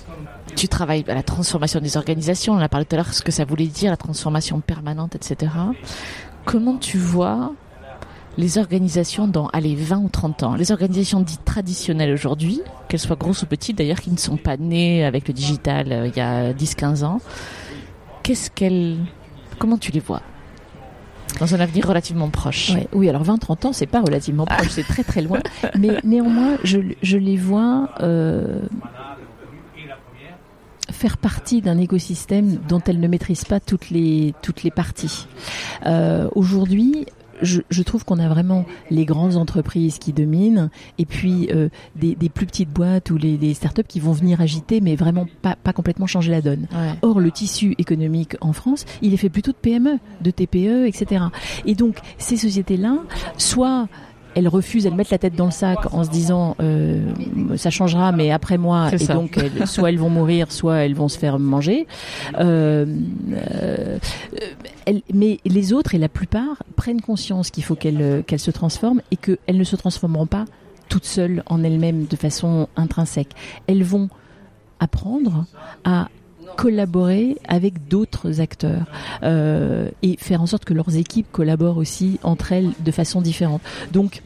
Tu travailles à la transformation des organisations. On a parlé tout à l'heure ce que ça voulait dire, la transformation permanente, etc. Comment tu vois les organisations dans, allez, 20 ou 30 ans? Les organisations dites traditionnelles aujourd'hui, qu'elles soient grosses ou petites d'ailleurs, qui ne sont pas nées avec le digital euh, il y a 10-15 ans, qu'est-ce qu'elles... Comment tu les vois? Dans un avenir relativement proche Ouais, oui, alors 20-30 ans, c'est pas relativement proche, c'est très très loin. Mais néanmoins, je, je les vois euh, faire partie d'un écosystème dont elles ne maîtrisent pas toutes les, toutes les parties. Euh, Aujourd'hui, je, je trouve qu'on a vraiment les grandes entreprises qui dominent et puis euh, des, des plus petites boîtes ou les, les startups qui vont venir agiter, mais vraiment pas, pas complètement changer la donne. Ouais. Or, le tissu économique en France, il est fait plutôt de PME, de TPE, etc. Et donc, ces sociétés-là, soit elles refusent, elles mettent la tête dans le sac en se disant euh, ça changera, mais après moi, et ça. donc elles- soit elles vont mourir, soit elles vont se faire manger. Euh, euh, elles- mais les autres et la plupart prennent conscience qu'il faut qu'elles qu'elles se transforment et qu'elles ne se transformeront pas toutes seules en elles-mêmes de façon intrinsèque. Elles vont apprendre à collaborer avec d'autres acteurs euh, et faire en sorte que leurs équipes collaborent aussi entre elles de façon différente. Donc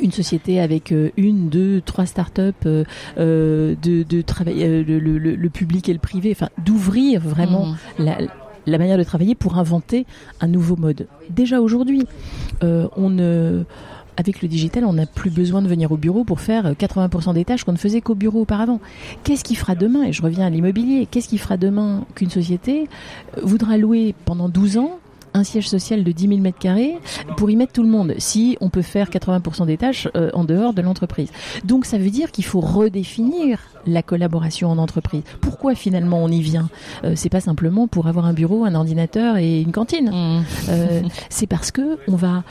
une société avec euh, une, deux, trois startups, euh, euh, de, de travailler euh, le, le- le public et le privé, enfin d'ouvrir vraiment Mhm. la, la manière de travailler pour inventer un nouveau mode. Déjà aujourd'hui, euh, on ne avec le digital, on n'a plus besoin de venir au bureau pour faire 80% des tâches qu'on ne faisait qu'au bureau auparavant. Qu'est-ce qui fera demain? Et je reviens à l'immobilier. Qu'est-ce qui fera demain qu'une société voudra louer pendant 12 ans un siège social de 10 000 mètres carrés pour y mettre tout le monde, si on peut faire 80% des tâches euh, en dehors de l'entreprise. Donc ça veut dire qu'il faut redéfinir la collaboration en entreprise. Pourquoi finalement on y vient? Euh, C'est pas simplement pour avoir un bureau, un ordinateur et une cantine. Mm. Euh, c'est parce que on va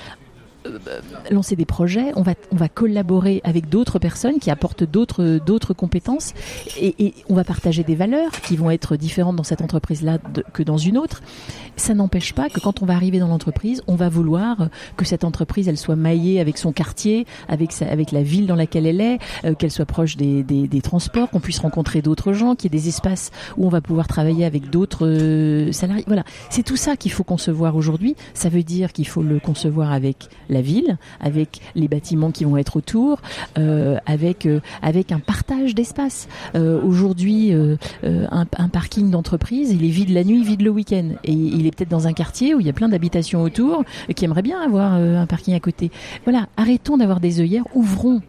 lancer des projets, on va on va collaborer avec d'autres personnes qui apportent d'autres d'autres compétences et, on va partager des valeurs qui vont être différentes dans cette entreprise là que dans une autre. Ça n'empêche pas que quand on va arriver dans l'entreprise, on va vouloir que cette entreprise elle soit maillée avec son quartier, avec sa, avec la ville dans laquelle elle est, euh, qu'elle soit proche des, des, des transports, qu'on puisse rencontrer d'autres gens, qu'il y ait des espaces où on va pouvoir travailler avec d'autres euh, salariés. Voilà, c'est tout ça qu'il faut concevoir aujourd'hui. Ça veut dire qu'il faut le concevoir avec la ville, avec les bâtiments qui vont être autour, euh, avec euh, avec un partage d'espace. Euh, aujourd'hui, un, parking d'entreprise, il est vide la nuit, vide le week-end, et il est peut-être dans un quartier où il y a plein d'habitations autour qui aimeraient bien avoir un parking à côté. Voilà, arrêtons d'avoir des œillères, ouvrons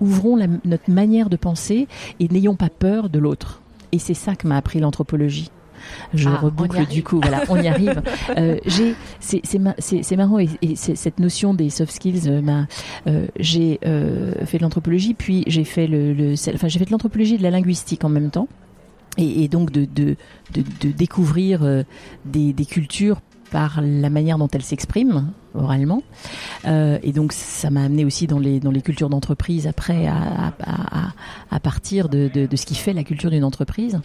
ouvrons notre manière de penser et n'ayons pas peur de l'autre. Et c'est ça que m'a appris l'anthropologie. Je Ah, reboucle arrive. du coup, voilà, on y arrive. Euh, j'ai, c'est, c'est, ma- c'est, c'est marrant et, et c'est- cette notion des soft skills euh, m'a. euh, j'ai fait de l'anthropologie, puis j'ai fait le, le- c'est- enfin j'ai fait de l'anthropologie et de la linguistique en même temps, et, et donc de de, de, de découvrir des, des cultures par la manière dont elles s'expriment oralement. Euh, et donc ça m'a amené aussi dans les dans les cultures d'entreprise après à, à, à, à partir de, de, de ce qui fait la culture d'une entreprise.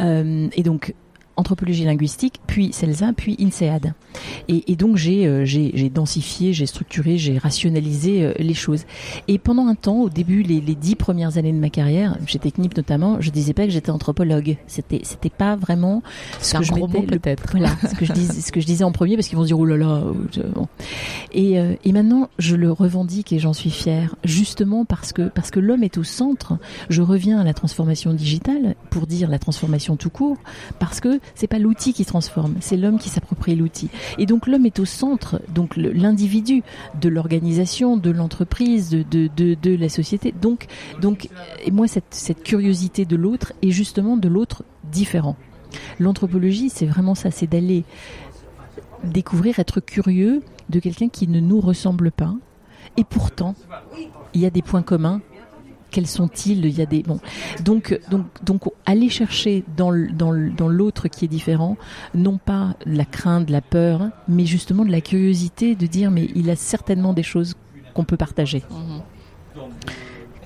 Euh, et donc anthropologie linguistique, puis CELSA, puis INSEAD. Et, et donc j'ai euh, j'ai j'ai densifié, j'ai structuré, j'ai rationalisé euh, les choses. Et pendant un temps, au début, les, les dix premières années de ma carrière, chez Technip notamment, je disais pas que j'étais anthropologue. C'était c'était pas vraiment ce que je mettais peut-être. Voilà, ce que je disais, ce que je disais en premier parce qu'ils vont se dire oh là là. bon. Et, euh, et maintenant, je le revendique et j'en suis fière, justement parce que parce que l'homme est au centre. Je reviens à la transformation digitale pour dire la transformation tout court, parce que c'est pas l'outil qui transforme, c'est l'homme qui s'approprie l'outil. Et donc l'homme est au centre, donc l'individu de l'organisation, de l'entreprise, de, la société. Donc donc et moi cette curiosité de l'autre est justement de l'autre différent. L'anthropologie, c'est vraiment ça, c'est d'aller découvrir, être curieux de quelqu'un qui ne nous ressemble pas. Et pourtant, il y a des points communs. Quels sont-ils Il y a des bon. Donc, donc, donc, aller chercher dans dans l'autre qui est différent, non pas de la crainte, de la peur, mais justement de la curiosité, de dire mais il a certainement des choses qu'on peut partager. Mhm.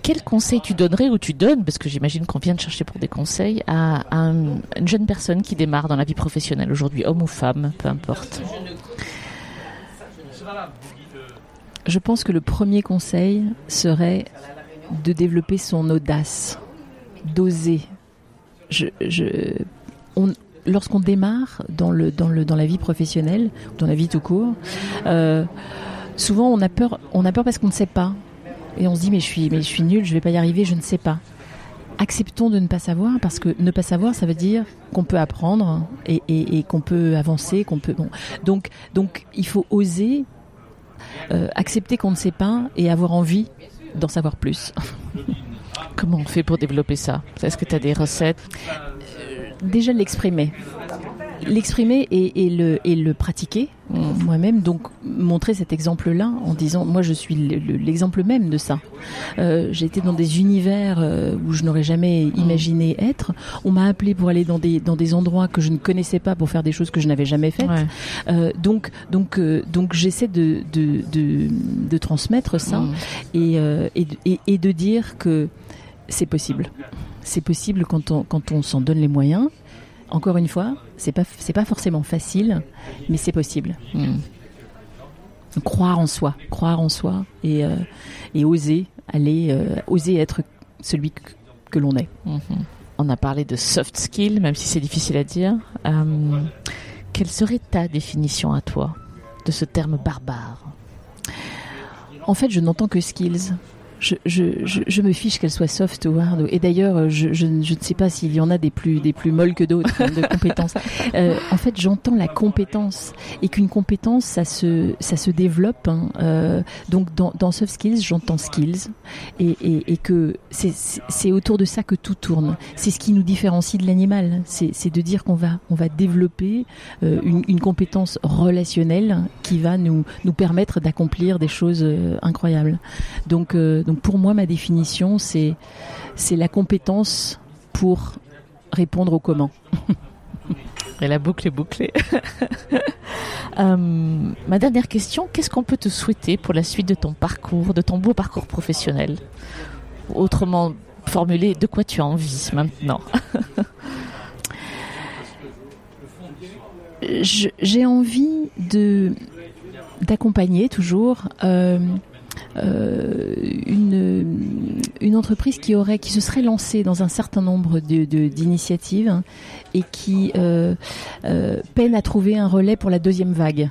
Quel conseil tu donnerais ou tu donnes, parce que j'imagine qu'on vient de chercher pour des conseils, à, une jeune personne qui démarre dans la vie professionnelle aujourd'hui, homme ou femme, peu importe? Je pense que le premier conseil serait de développer son audace, d'oser. Lorsqu'on démarre dans, la vie professionnelle, dans la vie tout court, euh, souvent on a peur, on a peur parce qu'on ne sait pas et on se dit mais je suis mais je nul, je vais pas y arriver, je ne sais pas. Acceptons de ne pas savoir parce que ne pas savoir, ça veut dire qu'on peut apprendre et, qu'on peut avancer, qu'on peut donc il faut oser euh, accepter qu'on ne sait pas et avoir envie d'en savoir plus. Comment on fait pour développer ça? Est-ce que tu as des recettes? Euh, Déjà l'exprimer l'exprimer et, le, et le pratiquer moi-même. Donc montrer cet exemple-là en disant, moi je suis l'exemple même de ça. Euh, j'ai été dans des univers euh, où je n'aurais jamais imaginé être. On m'a appelé pour aller dans des dans des endroits que je ne connaissais pas pour faire des choses que je n'avais jamais faites. Euh, donc donc euh, donc j'essaie de, de, de de transmettre ça et, et, et de dire que c'est possible. C'est possible quand on quand on s'en donne les moyens encore une fois, c'est pas c'est pas forcément facile, mais c'est possible. Hmm. Croire en soi, croire en soi et, euh, et oser aller, euh, oser être celui que, l'on est. Hmm. On a parlé de soft skills, même si c'est difficile à dire. Euh, quelle serait ta définition à toi de ce terme barbare? En fait, je n'entends que skills je, je, je, me fiche qu'elle soit soft ou hard. Et d'ailleurs, je, je, ne sais pas s'il y en a des plus, des plus molles que d'autres hein, de compétences. Euh, en fait, j'entends la compétence et qu'une compétence, ça se, ça se développe. Hein. Euh, donc, dans, dans soft skills, j'entends skills et, et, et que c'est autour de ça que tout tourne. C'est ce qui nous différencie de l'animal. C'est de dire qu'on va, on va développer euh, une, une, compétence relationnelle qui va nous, nous permettre d'accomplir des choses euh, incroyables. Donc, euh, donc pour moi, ma définition, c'est c'est la compétence pour répondre au comment. Et la boucle est bouclée. Euh, ma dernière question, qu'est-ce qu'on peut te souhaiter pour la suite de ton parcours, de ton beau parcours professionnel? Autrement formulé, de quoi tu as envie maintenant? J'ai envie de d'accompagner toujours euh, euh, une, une entreprise qui aurait, qui se serait lancée dans un certain nombre d'initiatives de, et qui euh, euh, peine à trouver un relais pour la deuxième vague.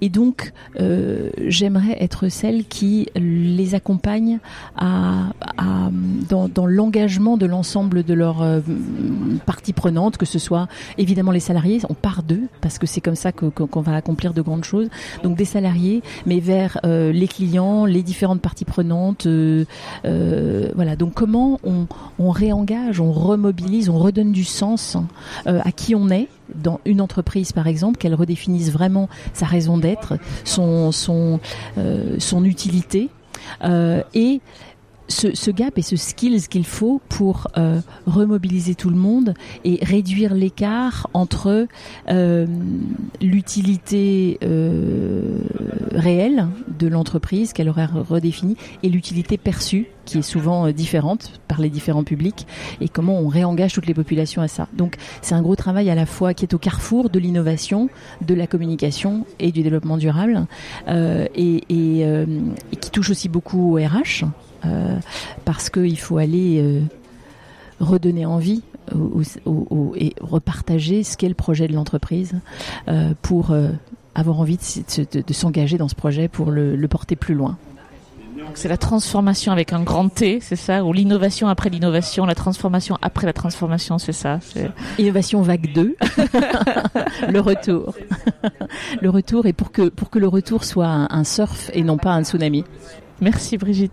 Et donc, euh, j'aimerais être celle qui les accompagne dans, l'engagement de l'ensemble de leurs euh, parties prenantes, que ce soit évidemment les salariés, on part d'eux, parce que c'est comme ça qu'on va accomplir de grandes choses. Donc des salariés, mais vers euh, les clients, les différentes parties prenantes. Voilà, donc comment on réengage, on remobilise, on redonne du sens à qui on est dans une entreprise par exemple, qu'elle redéfinisse vraiment sa raison d'être, son, euh, utilité, euh, et ce, ce, gap et ce skills qu'il faut pour euh, remobiliser tout le monde et réduire l'écart entre euh, l'utilité euh, réelle de l'entreprise qu'elle aurait redéfinie et l'utilité perçue qui est souvent euh, différente par les différents publics et comment on réengage toutes les populations à ça. Donc c'est un gros travail à la fois qui est au carrefour de l'innovation, de la communication et du développement durable euh, et, et, euh, et, qui touche aussi beaucoup au RH parce qu'il faut aller euh, redonner envie et repartager ce qu'est le projet de l'entreprise euh, pour avoir envie de, de, s'engager dans ce projet pour le, le porter plus loin. C'est la transformation avec un grand T, c'est ça Ou l'innovation après l'innovation, la transformation après la transformation, c'est ça Innovation vague 2, le retour. le retour, et pour que, pour que le retour soit un, un surf et non pas un tsunami. Merci Brigitte.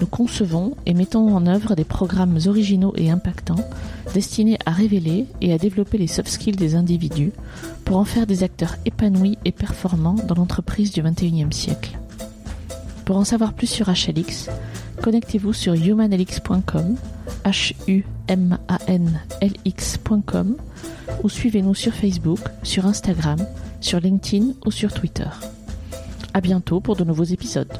Nous concevons et mettons en œuvre des programmes originaux et impactants destinés à révéler et à développer les soft skills des individus pour en faire des acteurs épanouis et performants dans l'entreprise du XXIe siècle. Pour en savoir plus sur HLX, connectez-vous sur humanlx.com, ou suivez-nous sur Facebook, sur Instagram, sur LinkedIn ou sur Twitter. À bientôt pour de nouveaux épisodes.